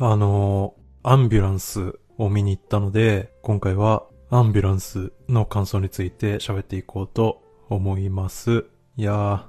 あの、アンビュランスを見に行ったので、今回はアンビュランスの感想について喋っていこうと思います。いやー、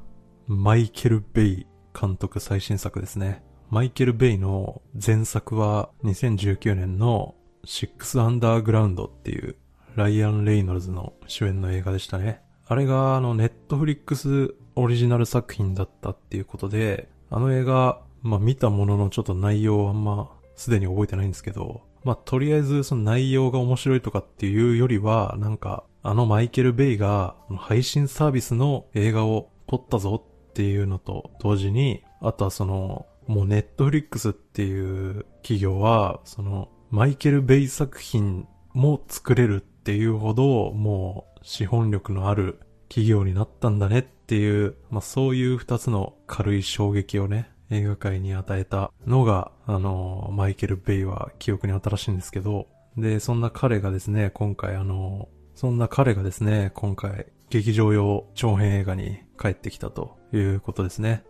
マイケル・ベイ監督最新作ですね。マイケル・ベイの前作は2019年のシックス・アンダーグラウンドっていうライアン・レイノルズの主演の映画でしたね。あれがあのネットフリックスオリジナル作品だったっていうことで、あの映画、まあ見たもののちょっと内容はあんますでに覚えてないんですけど、まあ、とりあえずその内容が面白いとかっていうよりは、なんか、あのマイケル・ベイが配信サービスの映画を撮ったぞっていうのと同時に、あとはその、もうネットフリックスっていう企業は、その、マイケル・ベイ作品も作れるっていうほど、もう資本力のある企業になったんだねっていう、まあそういう二つの軽い衝撃をね、映画界に与えたのが、あの、マイケル・ベイは記憶に新しいんですけど、で、そんな彼がですね、今回あの、そんな彼がですね、今回、劇場用長編映画に帰ってきたということですね。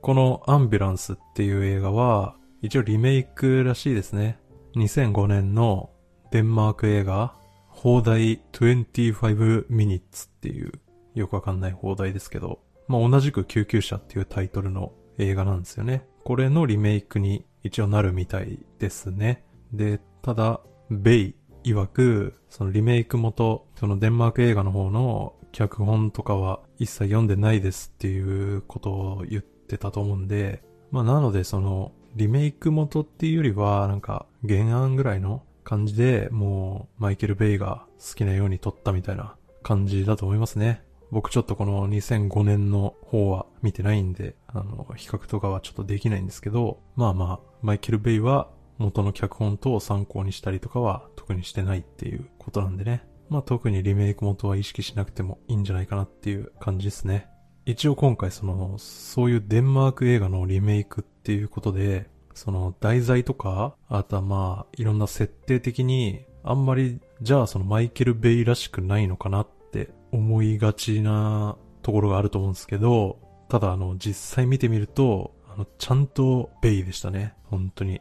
このアンビュランスっていう映画は、一応リメイクらしいですね。2005年のデンマーク映画、放題25 minutes っていう、よくわかんない放題ですけど、まあ、同じく救急車っていうタイトルの映画なんですよね。これのリメイクに一応なるみたいですね。で、ただ、ベイ曰く、そのリメイク元、そのデンマーク映画の方の脚本とかは一切読んでないですっていうことを言ってたと思うんで、まあなのでそのリメイク元っていうよりはなんか原案ぐらいの感じでもうマイケル・ベイが好きなように撮ったみたいな感じだと思いますね。僕ちょっとこの2005年の方は見てないんで、あの、比較とかはちょっとできないんですけど、まあまあ、マイケル・ベイは元の脚本等を参考にしたりとかは特にしてないっていうことなんでね。まあ特にリメイク元は意識しなくてもいいんじゃないかなっていう感じですね。一応今回その、そういうデンマーク映画のリメイクっていうことで、その題材とか、あとはまあ、いろんな設定的に、あんまり、じゃあそのマイケル・ベイらしくないのかなっ思いがちなところがあると思うんですけど、ただあの、実際見てみると、あの、ちゃんとベイでしたね。本当に。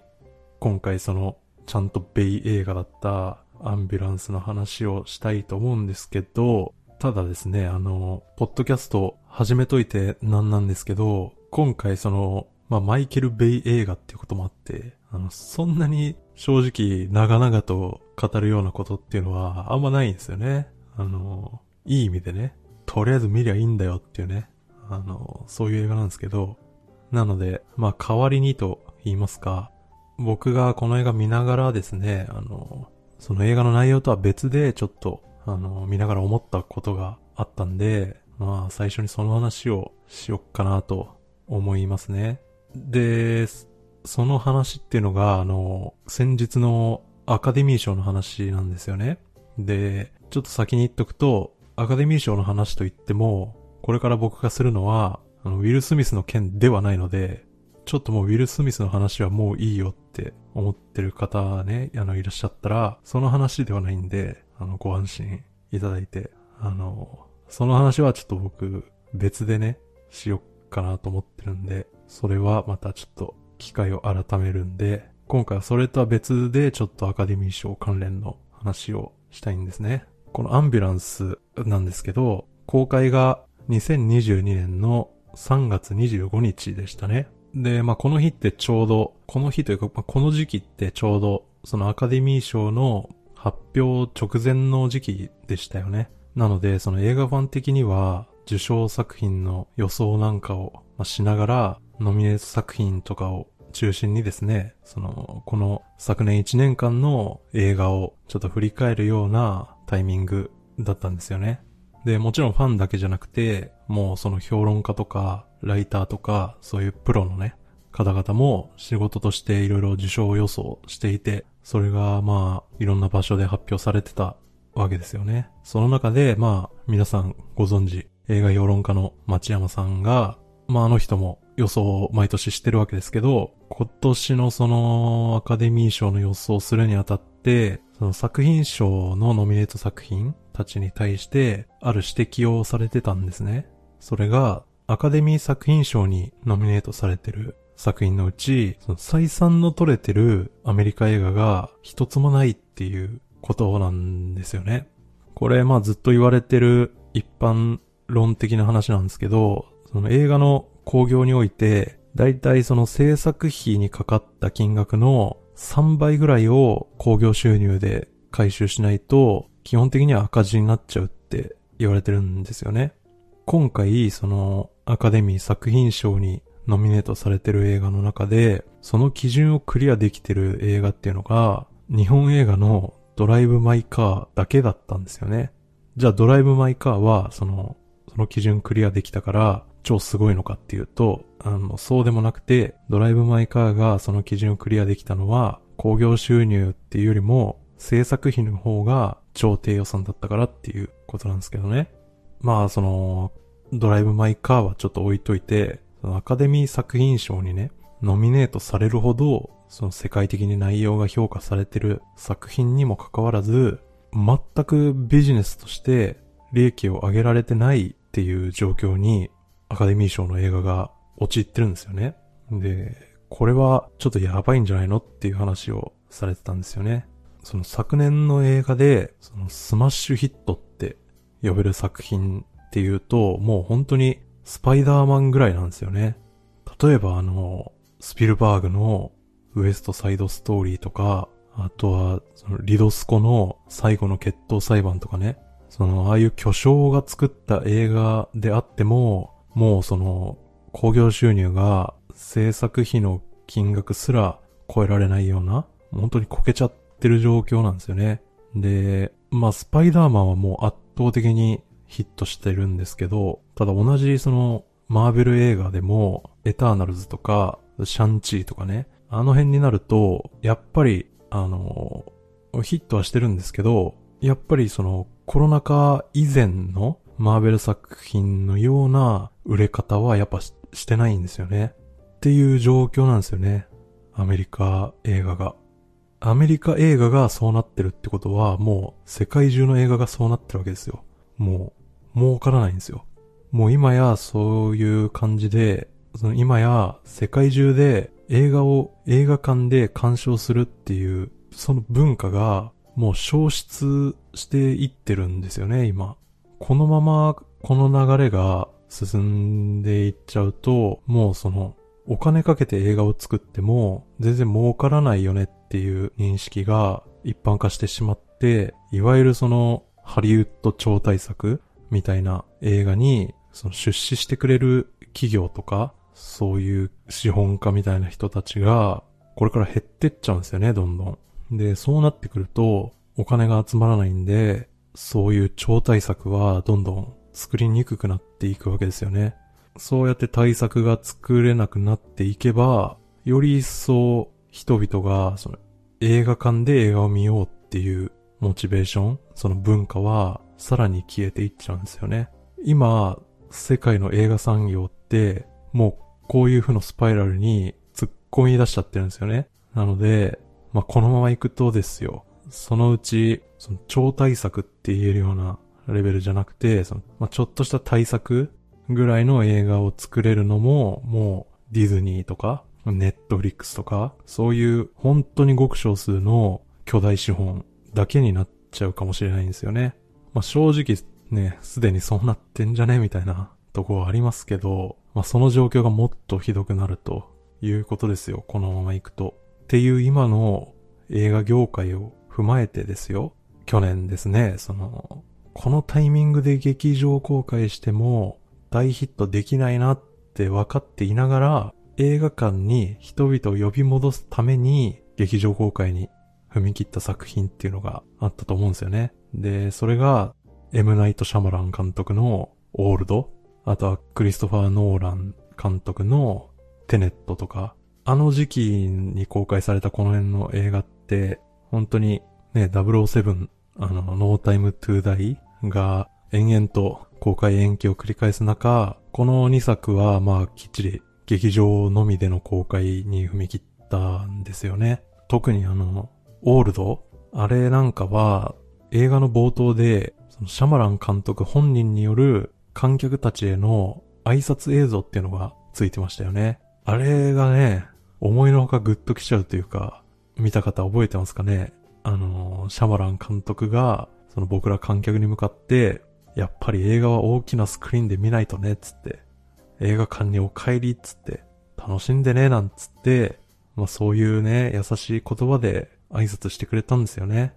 今回その、ちゃんとベイ映画だったアンビュランスの話をしたいと思うんですけど、ただですね、あの、ポッドキャスト始めといてなんなんですけど、今回その、まあ、マイケル・ベイ映画っていうこともあって、あの、そんなに正直長々と語るようなことっていうのはあんまないんですよね。あの、いい意味でね、とりあえず見りゃいいんだよっていうね、あの、そういう映画なんですけど、なので、まあ代わりにと言いますか、僕がこの映画見ながらですね、あの、その映画の内容とは別でちょっと、あの、見ながら思ったことがあったんで、まあ最初にその話をしよっかなと思いますね。で、その話っていうのが、あの、先日のアカデミー賞の話なんですよね。で、ちょっと先に言っとくと、アカデミー賞の話といっても、これから僕がするのは、あの、ウィル・スミスの件ではないので、ちょっともうウィル・スミスの話はもういいよって思ってる方ね、あの、いらっしゃったら、その話ではないんで、あの、ご安心いただいて、あの、その話はちょっと僕、別でね、しよっかなと思ってるんで、それはまたちょっと機会を改めるんで、今回はそれとは別でちょっとアカデミー賞関連の話をしたいんですね。このアンビュランスなんですけど、公開が2022年の3月25日でしたね。で、まあ、この日ってちょうど、この日というか、まあ、この時期ってちょうど、そのアカデミー賞の発表直前の時期でしたよね。なので、その映画ファン的には、受賞作品の予想なんかをしながら、ノミネート作品とかを中心にですね、その、この昨年1年間の映画をちょっと振り返るようなタイミングだったんですよね。で、もちろんファンだけじゃなくて、もうその評論家とか、ライターとか、そういうプロのね、方々も仕事としていろいろ受賞予想していて、それがまあ、いろんな場所で発表されてたわけですよね。その中で、まあ、皆さんご存知、映画評論家の町山さんが、まああの人も予想を毎年してるわけですけど、今年のそのアカデミー賞の予想をするにあたって、その作品賞のノミネート作品たちに対してある指摘をされてたんですね。それがアカデミー作品賞にノミネートされてる作品のうち、その採算の取れてるアメリカ映画が一つもないっていうことなんですよね。これ、まあずっと言われてる一般論的な話なんですけど、その映画の興行において、だいたいその制作費にかかった金額の3倍ぐらいを興行収入で回収しないと、基本的には赤字になっちゃうって言われてるんですよね。今回、そのアカデミー作品賞にノミネートされてる映画の中で、その基準をクリアできてる映画っていうのが、日本映画のドライブ・マイ・カーだけだったんですよね。じゃあドライブ・マイ・カーは、その、その基準クリアできたから、超すごいのかっていうと、あの、そうでもなくて、ドライブ・マイ・カーがその基準をクリアできたのは、工業収入っていうよりも、制作費の方が超低予算だったからっていうことなんですけどね。まあ、その、ドライブ・マイ・カーはちょっと置いといて、そのアカデミー作品賞にね、ノミネートされるほど、その世界的に内容が評価されてる作品にもかかわらず、全くビジネスとして利益を上げられてないっていう状況にアカデミー賞の映画が陥ってるんですよね。で、これはちょっとやばいんじゃないのっていう話をされてたんですよね。その昨年の映画で、そのスマッシュヒットって呼べる作品っていうと、もう本当にスパイダーマンぐらいなんですよね。例えばあの、スピルバーグのウエストサイドストーリーとか、あとは、そのリドスコの最後の決闘裁判とかね。その、ああいう巨匠が作った映画であっても、もうその、興行収入が制作費の金額すら超えられないような、本当にこけちゃってる状況なんですよね。で、まあ、スパイダーマンはもう圧倒的にヒットしてるんですけど、ただ同じその、マーベル映画でも、エターナルズとか、シャンチーとかね、あの辺になると、やっぱり、あの、ヒットはしてるんですけど、やっぱりその、コロナ禍以前のマーベル作品のような売れ方はやっぱししてないんですよね。っていう状況なんですよね。アメリカ映画が。アメリカ映画がそうなってるってことは、もう世界中の映画がそうなってるわけですよ。もう、儲からないんですよ。もう今やそういう感じで、その今や世界中で映画を映画館で鑑賞するっていう、その文化がもう消失していってるんですよね、今。このままこの流れが進んでいっちゃうと、もうそのお金かけて映画を作っても全然儲からないよねっていう認識が一般化してしまって、いわゆるそのハリウッド超大作みたいな映画に、その出資してくれる企業とか、そういう資本家みたいな人たちが、これから減ってっちゃうんですよね、どんどん。で、そうなってくると、お金が集まらないんで、そういう超大作はどんどん作りにくくなっていくわけですよね。そうやって対策が作れなくなっていけば、より一層人々がその映画館で映画を見ようっていうモチベーション、その文化はさらに消えていっちゃうんですよね。今、世界の映画産業って、もうこういう風のスパイラルに突っ込み出しちゃってるんですよね。なので、まあ、このまま行くとですよ、そのうち、その超大作って言えるようなレベルじゃなくて、その、まあ、ちょっとした大作ぐらいの映画を作れるのも、もうディズニーとか、ネットフリックスとか、そういう本当にごく少数の巨大資本だけになっちゃうかもしれないんですよね。まあ、正直ね、すでにそうなってんじゃねみたいなとこはありますけど、まあ、その状況がもっとひどくなるということですよ。このまま行くと。っていう今の映画業界を踏まえてですよ。去年ですね、その、このタイミングで劇場公開しても大ヒットできないなって分かっていながら、映画館に人々を呼び戻すために劇場公開に踏み切った作品っていうのがあったと思うんですよね。で、それが、エムナイト・シャマラン監督のオールド、あとはクリストファー・ノーラン監督のテネットとか、あの時期に公開されたこの辺の映画って、本当にね、007、あの、ノータイム・トゥー・ダイが延々と公開延期を繰り返す中、この2作はまあきっちり劇場のみでの公開に踏み切ったんですよね。特にあの、オールドあれなんかは、映画の冒頭で、そのシャマラン監督本人による観客たちへの挨拶映像っていうのがついてましたよね。あれがね、思いのほかグッときちゃうというか、見た方覚えてますかね？あの、シャマラン監督が、その僕ら観客に向かって、やっぱり映画は大きなスクリーンで見ないとね、つって、映画館にお帰り、つって、楽しんでね、なんつって、まあそういうね、優しい言葉で挨拶してくれたんですよね。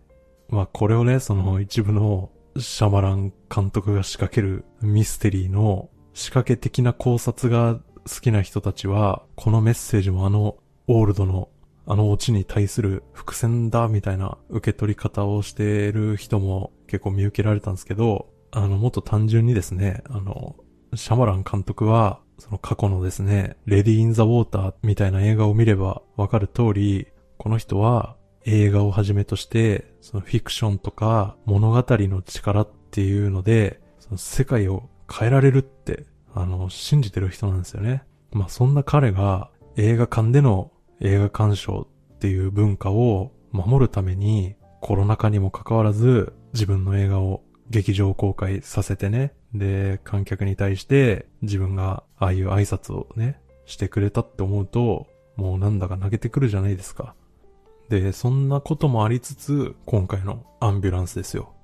まあこれをね、その一部のシャマラン監督が仕掛けるミステリーの仕掛け的な考察が好きな人たちは、このメッセージもあのオールドのあのオチに対する伏線だみたいな受け取り方をしている人も結構見受けられたんですけど、あの、もっと単純にですね、あの、シャマラン監督は、その過去のですね、レディー・イン・ザ・ウォーターみたいな映画を見ればわかる通り、この人は映画をはじめとして、そのフィクションとか物語の力っていうので、その世界を変えられるって、あの、信じてる人なんですよね。まあそんな彼が映画館での映画鑑賞っていう文化を守るためにコロナ禍にもかかわらず自分の映画を劇場公開させてね。で、観客に対して自分がああいう挨拶をね、してくれたって思うと、もうなんだか泣けてくるじゃないですか。で、そんなこともありつつ、今回のアンビュランスですよ。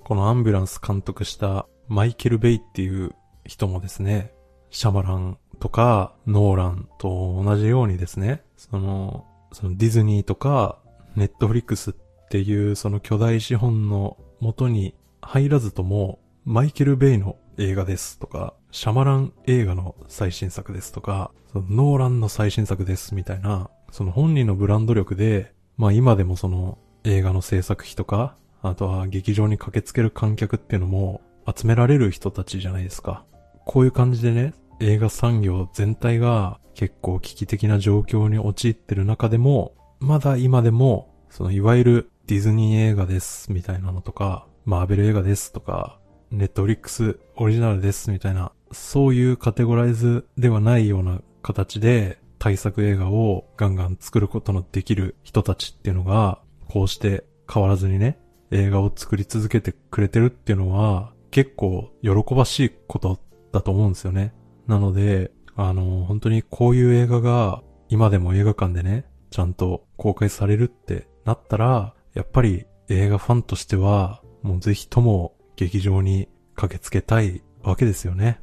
このアンビュランス監督したマイケル・ベイっていう人もですね、シャマランとかノーランと同じようにですね、その、そのディズニーとかネットフリックスっていうその巨大資本の元に入らずとも、マイケル・ベイの映画ですとか、シャマラン映画の最新作ですとか、そのノーランの最新作ですみたいな、その本人のブランド力で、まあ今でもその映画の制作費とか、あとは劇場に駆けつける観客っていうのも集められる人たちじゃないですか。こういう感じでね、映画産業全体が結構危機的な状況に陥ってる中でも、まだ今でも、そのいわゆるディズニー映画ですみたいなのとか、マーベル映画ですとか、ネットフリックスオリジナルですみたいな、そういうカテゴライズではないような形で対策映画をガンガン作ることのできる人たちっていうのが、こうして変わらずにね、映画を作り続けてくれてるっていうのは、結構喜ばしいことだと思うんですよね。なので、あの、本当にこういう映画が今でも映画館でね、ちゃんと公開されるってなったら、やっぱり映画ファンとしてはもうぜひとも劇場に駆けつけたいわけですよね。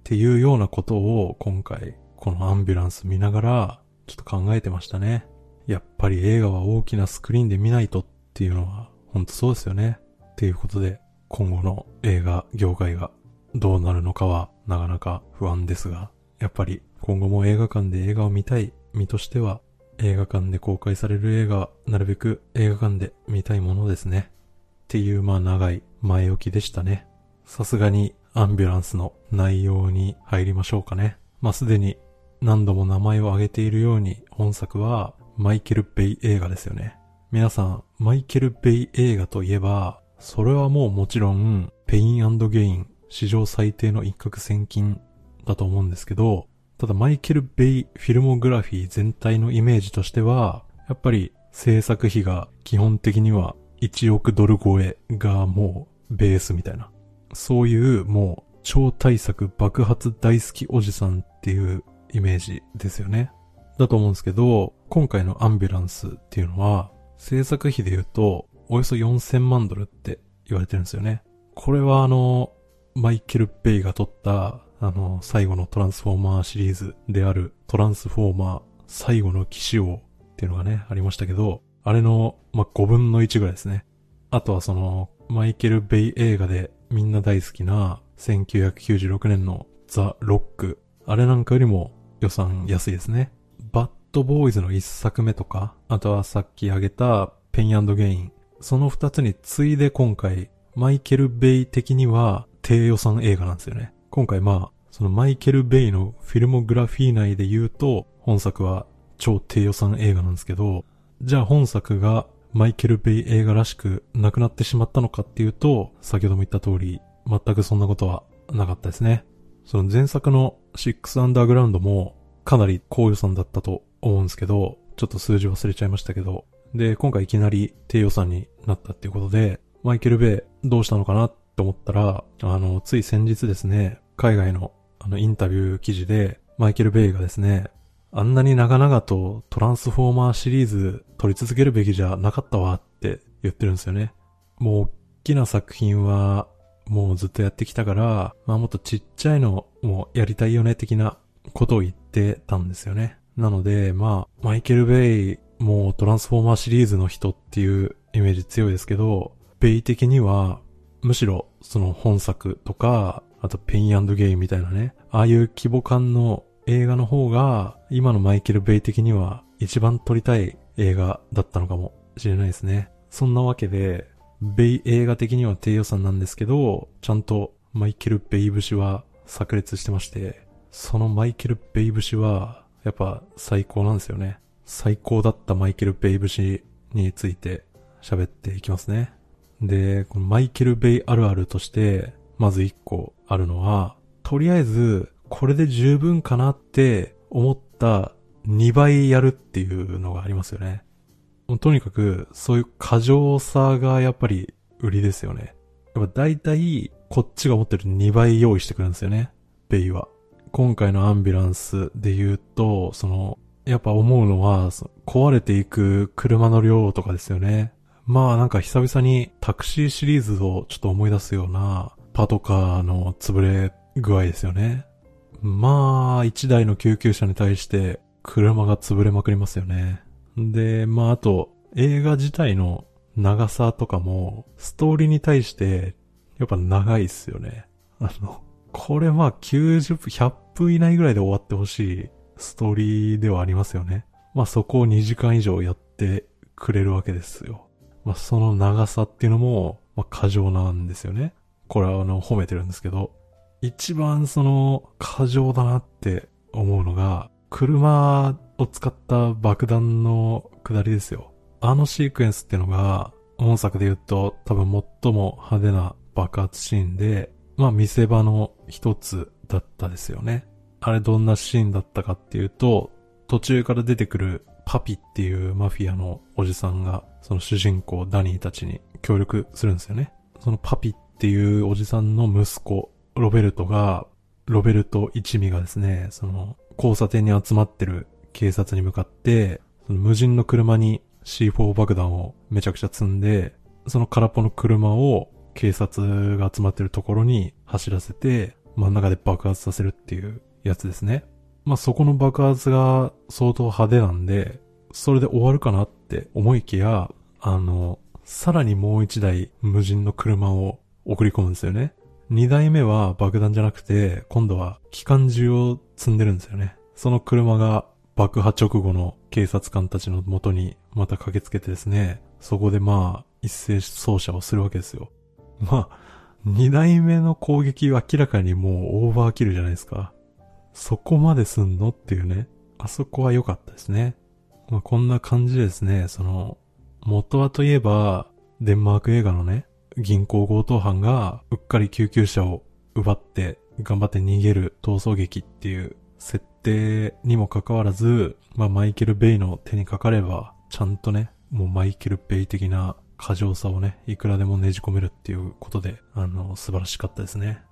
っていうようなことを今回このアンビュランス見ながらちょっと考えてましたね。やっぱり映画は大きなスクリーンで見ないとっていうのは本当そうですよね。っていうことで今後の映画業界がどうなるのかはなかなか不安ですが、やっぱり今後も映画館で映画を見たい身としては映画館で公開される映画はなるべく映画館で見たいものですね。っていうまあ長い前置きでしたね。さすがにアンビュランスの内容に入りましょうかね。まあすでに何度も名前を挙げているように本作はマイケル・ベイ映画ですよね。皆さん、マイケル・ベイ映画といえば、それはもうもちろん、ペインゲイン、史上最低の一攫千金だと思うんですけど、ただマイケル・ベイフィルモグラフィー全体のイメージとしては、やっぱり制作費が基本的には1億ドル超えがもうベースみたいな。そういうもう超大作爆発大好きおじさんっていうイメージですよね。だと思うんですけど、今回のアンビュランスっていうのは、制作費で言うと、およそ4000万ドルって言われてるんですよね。これはあの、マイケル・ベイが撮った、あの、最後のトランスフォーマーシリーズである、トランスフォーマー最後の騎士王っていうのがね、ありましたけど、あれの、まあ、5分の1ぐらいですね。あとはその、マイケル・ベイ映画でみんな大好きな1996年のザ・ロック。あれなんかよりも予算安いですね。バッドボーイズの1作目とか、あとはさっき挙げたペンゲイン。その2つに次いで今回、マイケル・ベイ的には低予算映画なんですよね。今回まあ、そのマイケル・ベイのフィルモグラフィー内で言うと、本作は超低予算映画なんですけど、じゃあ本作がマイケル・ベイ映画らしくなくなってしまったのかっていうと、先ほども言った通り、全くそんなことはなかったですね。その前作のシックスアンダーグラウンドもかなり高予算だったと思うんですけど、ちょっと数字忘れちゃいましたけど、で、今回いきなり低予算になったっていうことで、マイケル・ベイどうしたのかなって思ったら、あの、つい先日ですね、海外のあのインタビュー記事で、マイケル・ベイがですね、あんなに長々とトランスフォーマーシリーズ撮り続けるべきじゃなかったわって言ってるんですよね。もう大きな作品はもうずっとやってきたから、まあもっとちっちゃいのもやりたいよね的なことを言ってたんですよね。なので、まあ、マイケル・ベイ、もうトランスフォーマーシリーズの人っていうイメージ強いですけど、ベイ的には、むしろその本作とか、あとペインゲインみたいなね、ああいう規模感の映画の方が、今のマイケル・ベイ的には一番撮りたい映画だったのかもしれないですね。そんなわけで、ベイ映画的には低予算なんですけど、ちゃんとマイケル・ベイ節は炸裂してまして、そのマイケル・ベイ節は、やっぱ最高なんですよね。最高だったマイケル・ベイ節について喋っていきますね。で、このマイケル・ベイあるあるとして、まず一個あるのは、とりあえず、これで十分かなって思った2倍やるっていうのがありますよね。もうとにかく、そういう過剰さがやっぱり売りですよね。やっぱ大体、こっちが持ってる2倍用意してくるんですよね。ベイは。今回のアンビュランスで言うと、その、やっぱ思うのは、壊れていく車の量とかですよね。まあなんか久々にタクシーシリーズをちょっと思い出すようなパトカーの潰れ具合ですよね。まあ、一台の救急車に対して車が潰れまくりますよね。で、まああと、映画自体の長さとかも、ストーリーに対して、やっぱ長いっすよね。あの、これまあ90分、100分以内ぐらいで終わってほしいストーリーではありますよね。まあそこを2時間以上やってくれるわけですよ。まあその長さっていうのも、まあ過剰なんですよね。これはあの褒めてるんですけど、一番その過剰だなって思うのが、車を使った爆弾の下りですよ。あのシークエンスっていうのが、本作で言うと多分最も派手な爆発シーンで、まあ見せ場の一つだったですよね。あれどんなシーンだったかっていうと、途中から出てくるパピっていうマフィアのおじさんが、その主人公ダニーたちに協力するんですよね。そのパピっていうおじさんの息子、ロベルトが、ロベルト一味がですね、その交差点に集まってる警察に向かって、その無人の車に C4 爆弾をめちゃくちゃ積んで、その空っぽの車を警察が集まってるところに走らせて、真ん中で爆発させるっていうやつですね。まあ、そこの爆発が相当派手なんで、それで終わるかなって思いきや、あの、さらにもう一台無人の車を送り込むんですよね。二台目は爆弾じゃなくて、今度は機関銃を積んでるんですよね。その車が爆破直後の警察官たちの元にまた駆けつけてですね、そこでまあ、一斉操作をするわけですよ。まあ、二台目の攻撃は明らかにもうオーバーキルじゃないですか。そこまですんの？っていうね。あそこは良かったですね。まあこんな感じですね。その、元はといえば、デンマーク映画のね、銀行強盗犯がうっかり救急車を奪って頑張って逃げる逃走劇っていう設定にもかかわらず、まあマイケル・ベイの手にかかれば、ちゃんとね、もうマイケル・ベイ的な過剰さをね、いくらでもねじ込めるっていうことで、あの、素晴らしかったですね。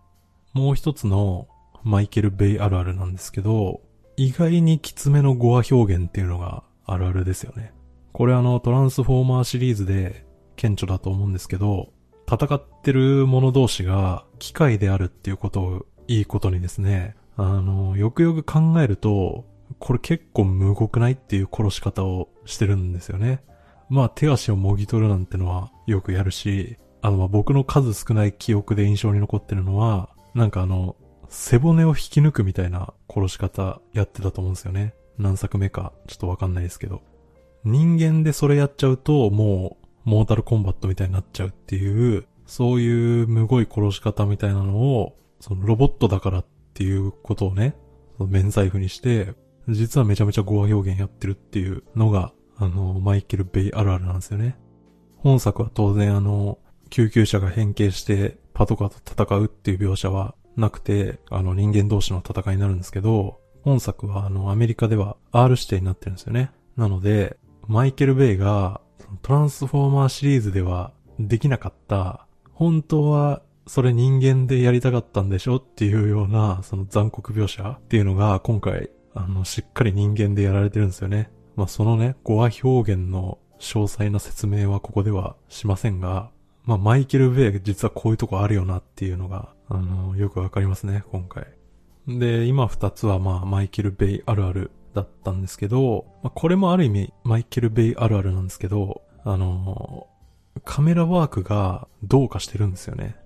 もう一つのマイケル・ベイあるあるなんですけど、意外にきつめの語話表現っていうのがあるあるですよね。これあの、トランスフォーマーシリーズで顕著だと思うんですけど、戦ってる者同士が機械であるっていうことをいいことにですね、あの、よくよく考えると、これ結構無語くないっていう殺し方をしてるんですよね。まあ手足をもぎ取るなんてのはよくやるし、あのまあ僕の数少ない記憶で印象に残ってるのは、なんかあの、背骨を引き抜くみたいな殺し方やってたと思うんですよね。何作目かちょっとわかんないですけど。人間でそれやっちゃうと、もうモータルコンバットみたいになっちゃうっていう、そういうむごい殺し方みたいなのを、そのロボットだからっていうことをね、その免罪符にして、実はめちゃめちゃ語話表現やってるっていうのが、あの、マイケル・ベイあるあるなんですよね。本作は当然あの、救急車が変形してパトカーと戦うっていう描写はなくて、あの人間同士の戦いになるんですけど、本作はあのアメリカでは R 指定になってるんですよね。なので、マイケル・ベイがトランスフォーマーシリーズではできなかった、本当はそれ人間でやりたかったんでしょっていうような、その残酷描写っていうのが今回、あの、しっかり人間でやられてるんですよね。まあ、そのね、語話表現の詳細な説明はここではしませんが、まあ、マイケル・ベイ実はこういうとこあるよなっていうのが、あの、よくわかりますね、今回。で、今二つはまあ、マイケル・ベイあるあるだったんですけど、まあ、これもある意味、マイケル・ベイあるあるなんですけど、あの、カメラワークがどうかしてるんですよね。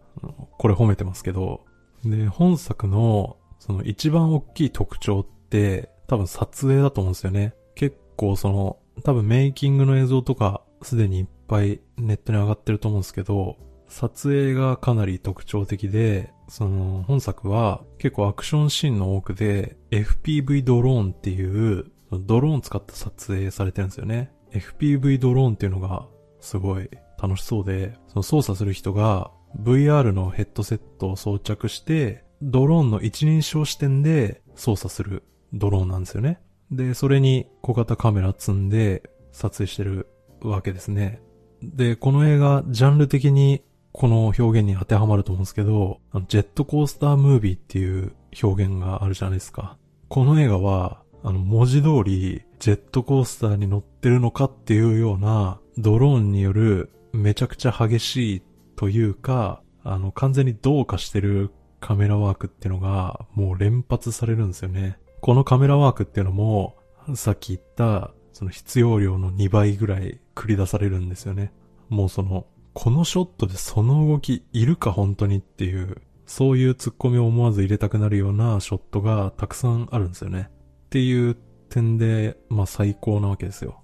これ褒めてますけど。で、本作の、その一番大きい特徴って、多分撮影だと思うんですよね。結構その、多分メイキングの映像とかすでにいっぱいネットに上がってると思うんですけど、撮影がかなり特徴的で、その本作は結構アクションシーンの多くで FPV ドローンっていうドローン使った撮影されてるんですよね。FPV ドローンっていうのがすごい楽しそうで、その操作する人が VR のヘッドセットを装着してドローンの一人称視点で操作するドローンなんですよね。で、それに小型カメラ積んで撮影してるわけですね。で、この映画、ジャンル的にこの表現に当てはまると思うんですけど、ジェットコースタームービーっていう表現があるじゃないですか。この映画は、あの、文字通り、ジェットコースターに乗ってるのかっていうような、ドローンによるめちゃくちゃ激しいというか、あの、完全にどうかしてるカメラワークっていうのが、もう連発されるんですよね。このカメラワークっていうのも、さっき言った、その必要量の2倍ぐらい繰り出されるんですよね。もうその、このショットでその動きいるか本当にっていう、そういう突っ込みを思わず入れたくなるようなショットがたくさんあるんですよね。っていう点で、まあ最高なわけですよ。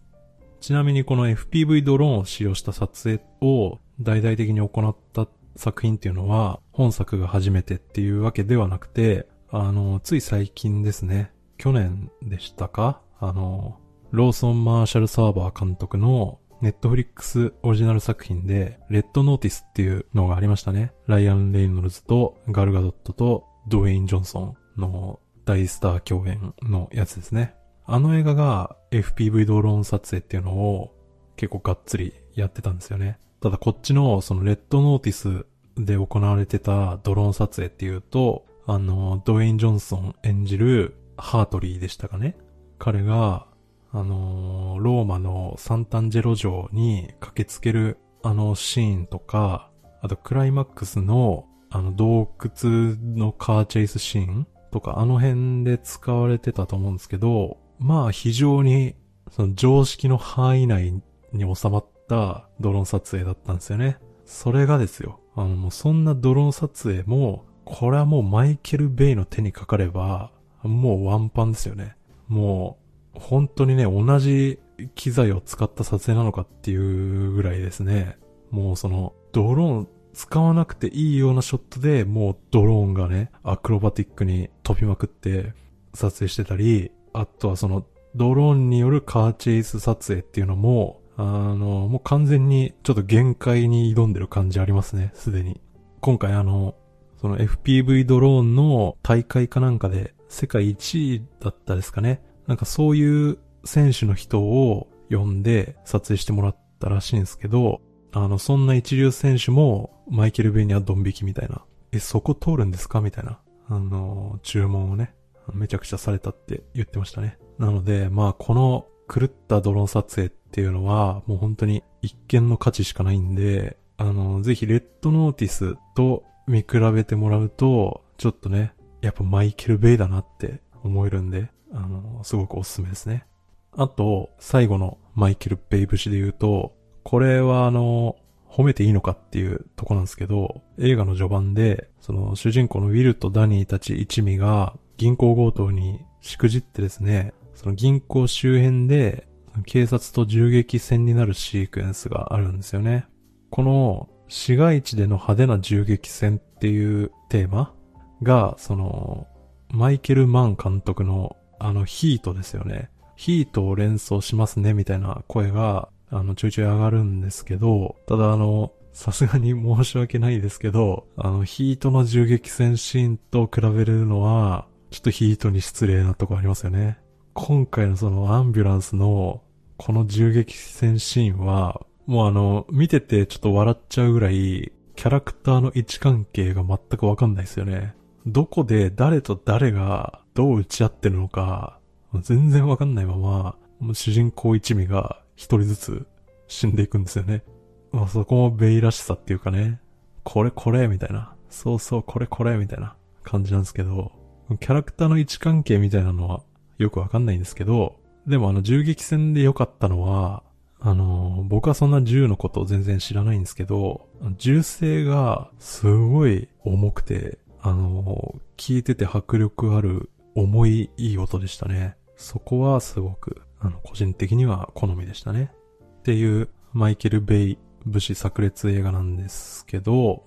ちなみにこの FPV ドローンを使用した撮影を大々的に行った作品っていうのは本作が初めてっていうわけではなくて、あの、つい最近ですね。去年でしたか？あの、ローソン・マーシャル・サーバー監督のネットフリックスオリジナル作品で、レッドノーティスっていうのがありましたね。ライアン・レイノルズとガルガドットとドウェイン・ジョンソンの大スター共演のやつですね。あの映画が FPV ドローン撮影っていうのを結構がっつりやってたんですよね。ただこっちのそのレッドノーティスで行われてたドローン撮影っていうと、あの、ドウェイン・ジョンソン演じるハートリーでしたかね。彼が、あのー、ローマのサンタンジェロ城に駆けつけるあのシーンとか、あとクライマックスのあの洞窟のカーチェイスシーンとかあの辺で使われてたと思うんですけど、まあ非常にその常識の範囲内に収まったドローン撮影だったんですよね。それがですよ。あのもうそんなドローン撮影もこれはもうマイケル・ベイの手にかかれば、もうワンパンですよね。もう、本当にね、同じ機材を使った撮影なのかっていうぐらいですね。もうその、ドローン使わなくていいようなショットでもうドローンがね、アクロバティックに飛びまくって撮影してたり、あとはその、ドローンによるカーチェイス撮影っていうのも、あの、もう完全にちょっと限界に挑んでる感じありますね、すでに。今回あの、その FPV ドローンの大会かなんかで世界1位だったですかね。なんかそういう選手の人を呼んで撮影してもらったらしいんですけど、あの、そんな一流選手もマイケル・ベニアドン引きみたいな。え、そこ通るんですかみたいな。あの、注文をね、めちゃくちゃされたって言ってましたね。なので、まあ、この狂ったドローン撮影っていうのは、もう本当に一見の価値しかないんで、あの、ぜひレッドノーティスと見比べてもらうと、ちょっとね、やっぱマイケル・ベイだなって思えるんで、あの、すごくおすすめですね。あと、最後のマイケル・ベイ節で言うと、これはあの、褒めていいのかっていうとこなんですけど、映画の序盤で、その主人公のウィルとダニーたち一味が銀行強盗にしくじってですね、その銀行周辺で警察と銃撃戦になるシークエンスがあるんですよね。この市街地での派手な銃撃戦っていうテーマが、その、マイケル・マン監督のあのヒートですよね。ヒートを連想しますねみたいな声が、あの、ちょいちょい上がるんですけど、ただあの、さすがに申し訳ないですけど、あの、ヒートの銃撃戦シーンと比べるのは、ちょっとヒートに失礼なとこありますよね。今回のそのアンビュランスのこの銃撃戦シーンは、もうあの、見ててちょっと笑っちゃうぐらい、キャラクターの位置関係が全くわかんないですよね。どこで誰と誰がどう打ち合ってるのか、全然わかんないまま、主人公一味が一人ずつ死んでいくんですよね。まあそこもベイらしさっていうかね、これこれみたいな、そうそうこれこれみたいな感じなんですけど、キャラクターの位置関係みたいなのはよくわかんないんですけど、でもあの銃撃戦で良かったのは、あの、僕はそんな銃のことを全然知らないんですけど、銃声がすごい重くて、あの、聞いてて迫力ある重いいい音でしたね。そこはすごく、あの、個人的には好みでしたね。っていうマイケル・ベイ武士炸裂映画なんですけど、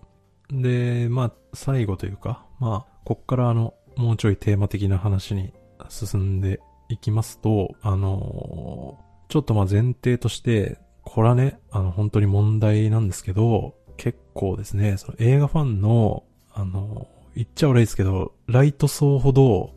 で、まあ、最後というか、まあ、こっからあの、もうちょいテーマ的な話に進んでいきますと、あのちょっとまあ前提として、これはね、あの、本当に問題なんですけど、結構ですね、その映画ファンの、あの言っちゃ悪いですけど、ライト層ほど、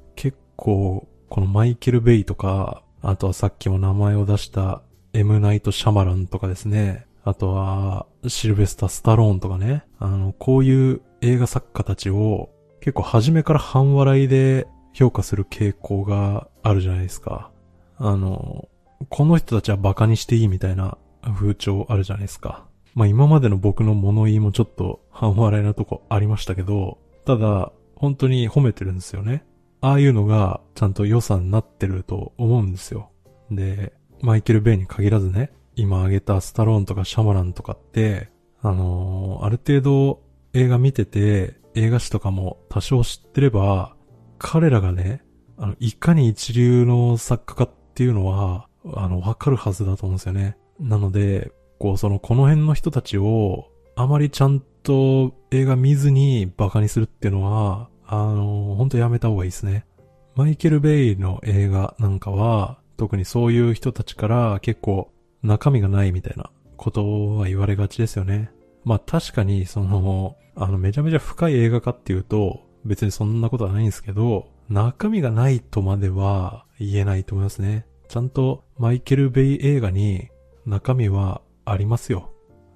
構、このマイケル・ベイとか、あとはさっきも名前を出したエム・ナイト・シャマランとかですね、あとは、シルベスタ・スタローンとかね。あの、こういう映画作家たちを結構初めから半笑いで評価する傾向があるじゃないですか。あの、この人たちは馬鹿にしていいみたいな風潮あるじゃないですか。まあ今までの僕の物言いもちょっと半笑いなとこありましたけど、ただ、本当に褒めてるんですよね。ああいうのがちゃんと予算になってると思うんですよ。で、マイケル・ベイに限らずね、今挙げたスタローンとかシャマランとかって、あのー、ある程度映画見てて、映画史とかも多少知ってれば、彼らがね、あの、いかに一流の作家かっていうのは、あの、わかるはずだと思うんですよね。なので、こう、その、この辺の人たちを、あまりちゃんと映画見ずにバカにするっていうのは、あの、ほんとやめた方がいいですね。マイケル・ベイの映画なんかは、特にそういう人たちから結構中身がないみたいなことは言われがちですよね。まあ確かにその、あのめちゃめちゃ深い映画かっていうと別にそんなことはないんですけど、中身がないとまでは言えないと思いますね。ちゃんとマイケル・ベイ映画に中身はありますよ。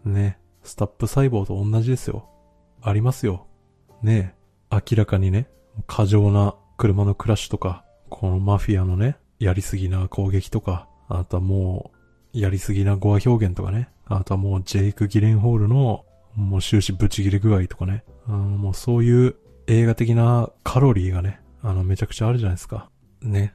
ね。スタップ細胞と同じですよ。ありますよ。ね明らかにね、過剰な車のクラッシュとか、このマフィアのね、やりすぎな攻撃とか、あとはもう、やりすぎな語話表現とかね。あとはもうジェイク・ギレンホールの、もう終始ブチギレ具合とかね。あのもうそういう映画的なカロリーがね、あのめちゃくちゃあるじゃないですか。ね。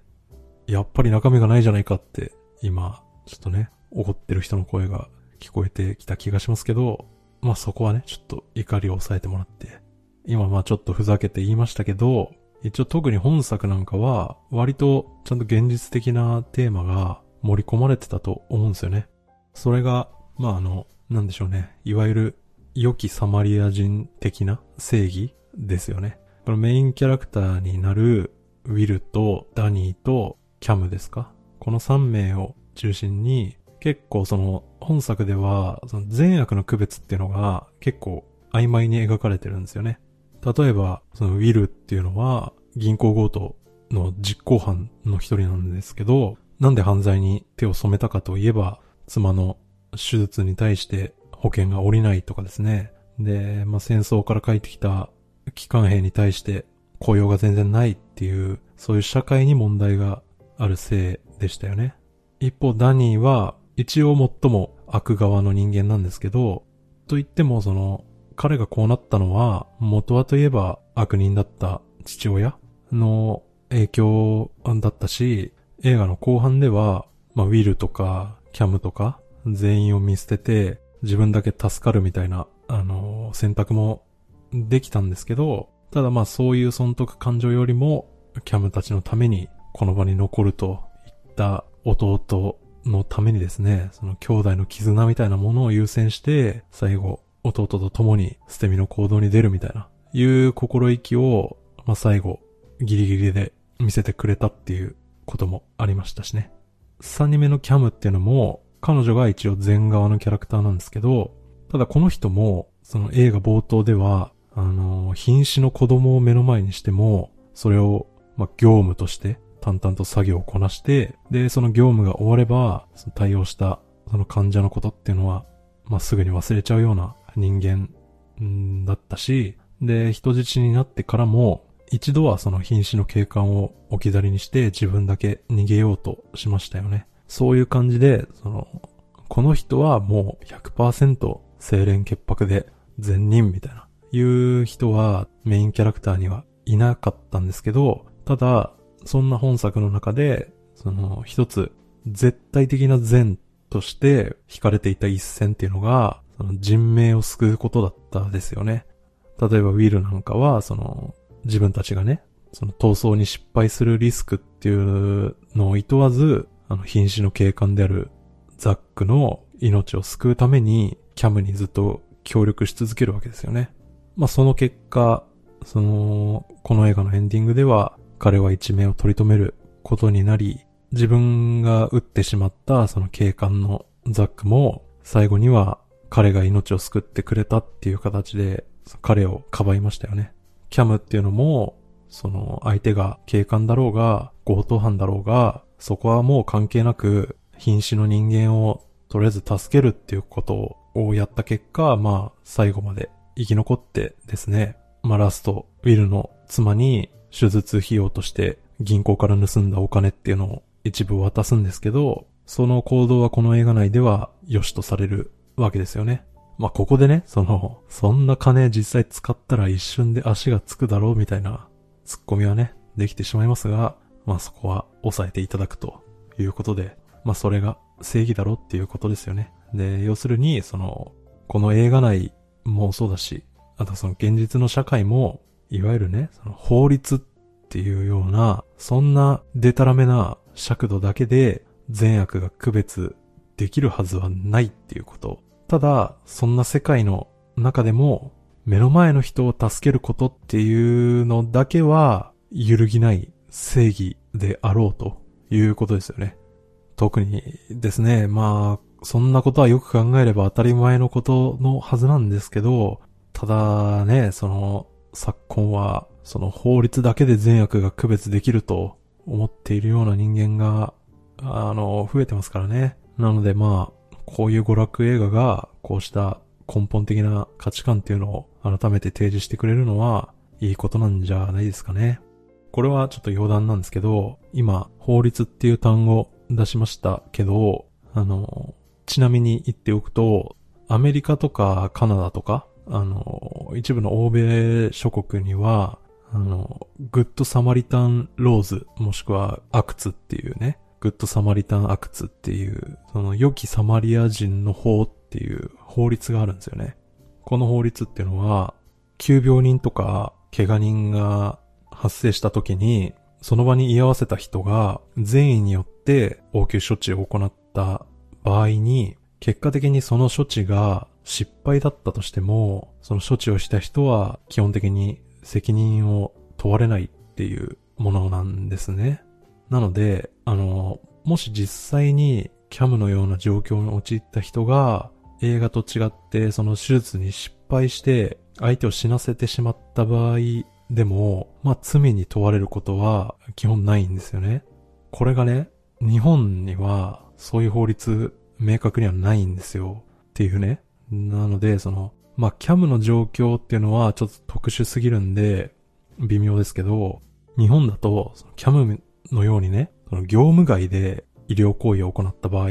やっぱり中身がないじゃないかって、今、ちょっとね、怒ってる人の声が聞こえてきた気がしますけど、まあそこはね、ちょっと怒りを抑えてもらって。今まあちょっとふざけて言いましたけど、一応特に本作なんかは、割とちゃんと現実的なテーマが盛り込まれてたと思うんですよね。それが、まああの、なんでしょうね。いわゆる、良きサマリア人的な正義ですよね。このメインキャラクターになるウィルとダニーとキャムですかこの3名を中心に結構その本作ではその善悪の区別っていうのが結構曖昧に描かれてるんですよね。例えば、そのウィルっていうのは銀行強盗の実行犯の一人なんですけど、なんで犯罪に手を染めたかといえば、妻の手術に対して保険が下りないとかですね。で、まあ、戦争から帰ってきた機関兵に対して雇用が全然ないっていう、そういう社会に問題があるせいでしたよね。一方、ダニーは一応最も悪側の人間なんですけど、と言ってもその彼がこうなったのは、元はといえば悪人だった父親の影響だったし、映画の後半では、まあ、ウィルとか、キャムとか、全員を見捨てて、自分だけ助かるみたいな、あのー、選択もできたんですけど、ただまあそういう損得感情よりも、キャムたちのためにこの場に残るといった弟のためにですね、その兄弟の絆みたいなものを優先して、最後、弟と共に捨て身の行動に出るみたいな、いう心意気を、まあ、最後、ギリギリで見せてくれたっていうこともありましたしね。3人目のキャムっていうのも、彼女が一応全側のキャラクターなんですけど、ただこの人も、その映画冒頭では、あの、瀕死の子供を目の前にしても、それを、ま、業務として淡々と作業をこなして、で、その業務が終われば、その対応したその患者のことっていうのは、まあ、すぐに忘れちゃうような人間だったし、で、人質になってからも、一度はその瀕死の警官を置き去りにして自分だけ逃げようとしましたよね。そういう感じで、その、この人はもう100%清廉潔白で善人みたいな、いう人はメインキャラクターにはいなかったんですけど、ただ、そんな本作の中で、その一つ絶対的な善として惹かれていた一線っていうのが、その人命を救うことだったですよね。例えばウィルなんかは、その自分たちがね、その逃走に失敗するリスクっていうのを厭わず、あの瀕死の警官であるザックの命を救うために、キャムにずっと協力し続けるわけですよね。まあその結果、その、この映画のエンディングでは、彼は一命を取り留めることになり、自分が撃ってしまったその警官のザックも、最後には彼が命を救ってくれたっていう形で、彼をかばいましたよね。キャムっていうのも、その相手が警官だろうが、強盗犯だろうが、そこはもう関係なく、瀕死の人間をとりあえず助けるっていうことをやった結果、まあ、最後まで生き残ってですね、まあラスト、ウィルの妻に手術費用として銀行から盗んだお金っていうのを一部渡すんですけど、その行動はこの映画内では良しとされるわけですよね。まあ、ここでね、その、そんな金実際使ったら一瞬で足がつくだろうみたいなツッコミはね、できてしまいますが、まあ、そこは抑えていただくということで、まあ、それが正義だろうっていうことですよね。で、要するに、その、この映画内もそうだし、あとその現実の社会も、いわゆるね、その法律っていうような、そんなデタラメな尺度だけで善悪が区別できるはずはないっていうこと。ただ、そんな世界の中でも、目の前の人を助けることっていうのだけは揺るぎない正義であろうということですよね。特にですね、まあ、そんなことはよく考えれば当たり前のことのはずなんですけど、ただね、その、昨今は、その法律だけで善悪が区別できると思っているような人間が、あの、増えてますからね。なのでまあ、こういう娯楽映画が、こうした根本的な価値観っていうのを改めて提示してくれるのは、いいことなんじゃないですかね。これはちょっと余談なんですけど、今、法律っていう単語出しましたけど、あの、ちなみに言っておくと、アメリカとかカナダとか、あの、一部の欧米諸国には、あの、グッドサマリタンローズ、もしくはアクツっていうね、グッドサマリタンアクツっていう、その良きサマリア人の法っていう法律があるんですよね。この法律っていうのは、急病人とか怪我人が発生した時に、その場に居合わせた人が善意によって応急処置を行った場合に、結果的にその処置が失敗だったとしても、その処置をした人は基本的に責任を問われないっていうものなんですね。なので、もし実際にキャムのような状況に陥った人が映画と違ってその手術に失敗して相手を死なせてしまった場合でも、まあ罪に問われることは基本ないんですよね。これがね、日本にはそういう法律明確にはないんですよ。っていうね。なので、その、まあ、キャムの状況っていうのはちょっと特殊すぎるんで、微妙ですけど、日本だと、キャムのようにね、その業務外で医療行為を行った場合、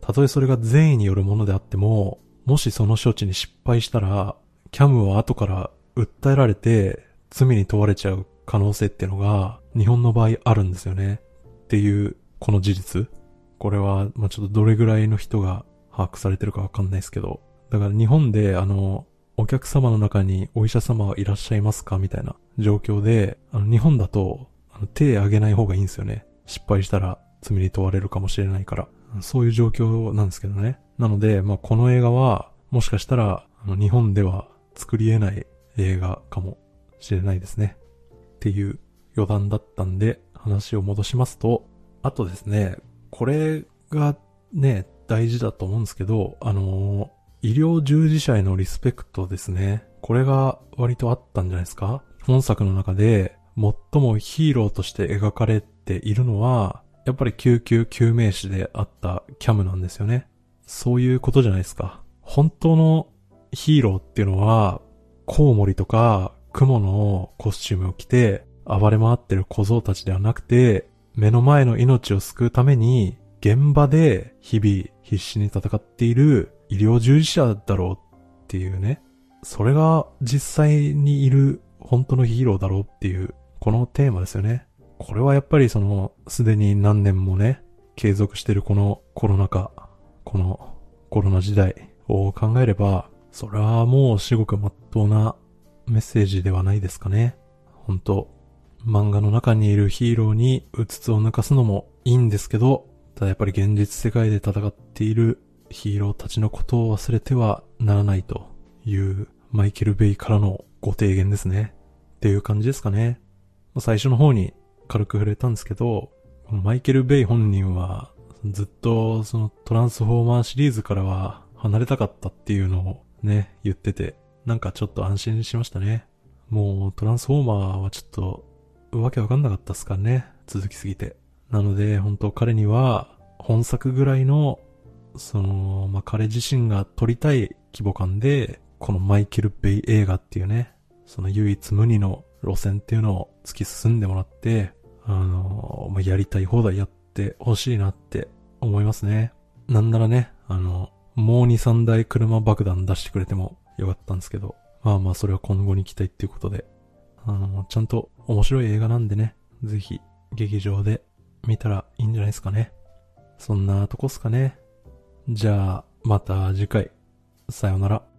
たとえそれが善意によるものであっても、もしその処置に失敗したら、キャムは後から訴えられて罪に問われちゃう可能性っていうのが日本の場合あるんですよね。っていうこの事実。これは、まあ、ちょっとどれぐらいの人が把握されてるかわかんないですけど。だから日本であの、お客様の中にお医者様はいらっしゃいますか？みたいな状況で、あの、日本だと、あの手挙げない方がいいんですよね。失敗したら罪に問われるかもしれないから。そういう状況なんですけどね。なので、まあ、この映画は、もしかしたら、あの、日本では作り得ない映画かもしれないですね。っていう余談だったんで、話を戻しますと、あとですね、これがね、大事だと思うんですけど、あのー、医療従事者へのリスペクトですね。これが割とあったんじゃないですか？本作の中で最もヒーローとして描かれているのは、やっぱり救急救命士であったキャムなんですよね。そういうことじゃないですか。本当のヒーローっていうのは、コウモリとか雲のコスチュームを着て、暴れ回ってる小僧たちではなくて、目の前の命を救うために、現場で日々必死に戦っている医療従事者だろうっていうね。それが実際にいる本当のヒーローだろうっていう、このテーマですよね。これはやっぱりその、すでに何年もね、継続してるこのコロナ禍、このコロナ時代を考えれば、それはもう至極真っ当なメッセージではないですかね。本当漫画の中にいるヒーローにうつつを抜かすのもいいんですけど、ただやっぱり現実世界で戦っているヒーローたちのことを忘れてはならないというマイケル・ベイからのご提言ですね。っていう感じですかね。最初の方に軽く触れたんですけど、マイケル・ベイ本人はずっとそのトランスフォーマーシリーズからは離れたかったっていうのをね、言ってて、なんかちょっと安心しましたね。もうトランスフォーマーはちょっとわけわかんなかったっすからね。続きすぎて。なので、本当彼には本作ぐらいの、その、まあ、彼自身が撮りたい規模感で、このマイケル・ベイ映画っていうね、その唯一無二の路線っていうのを突き進んでもらって、あの、まあ、やりたい放題やってほしいなって思いますね。なんならね、あの、もう2、3台車爆弾出してくれてもよかったんですけど、まあまあそれは今後に期待っていうことで、あの、ちゃんと面白い映画なんでね、ぜひ劇場で見たらいいんじゃないですかね。そんなとこっすかね。じゃあ、また次回。さようなら。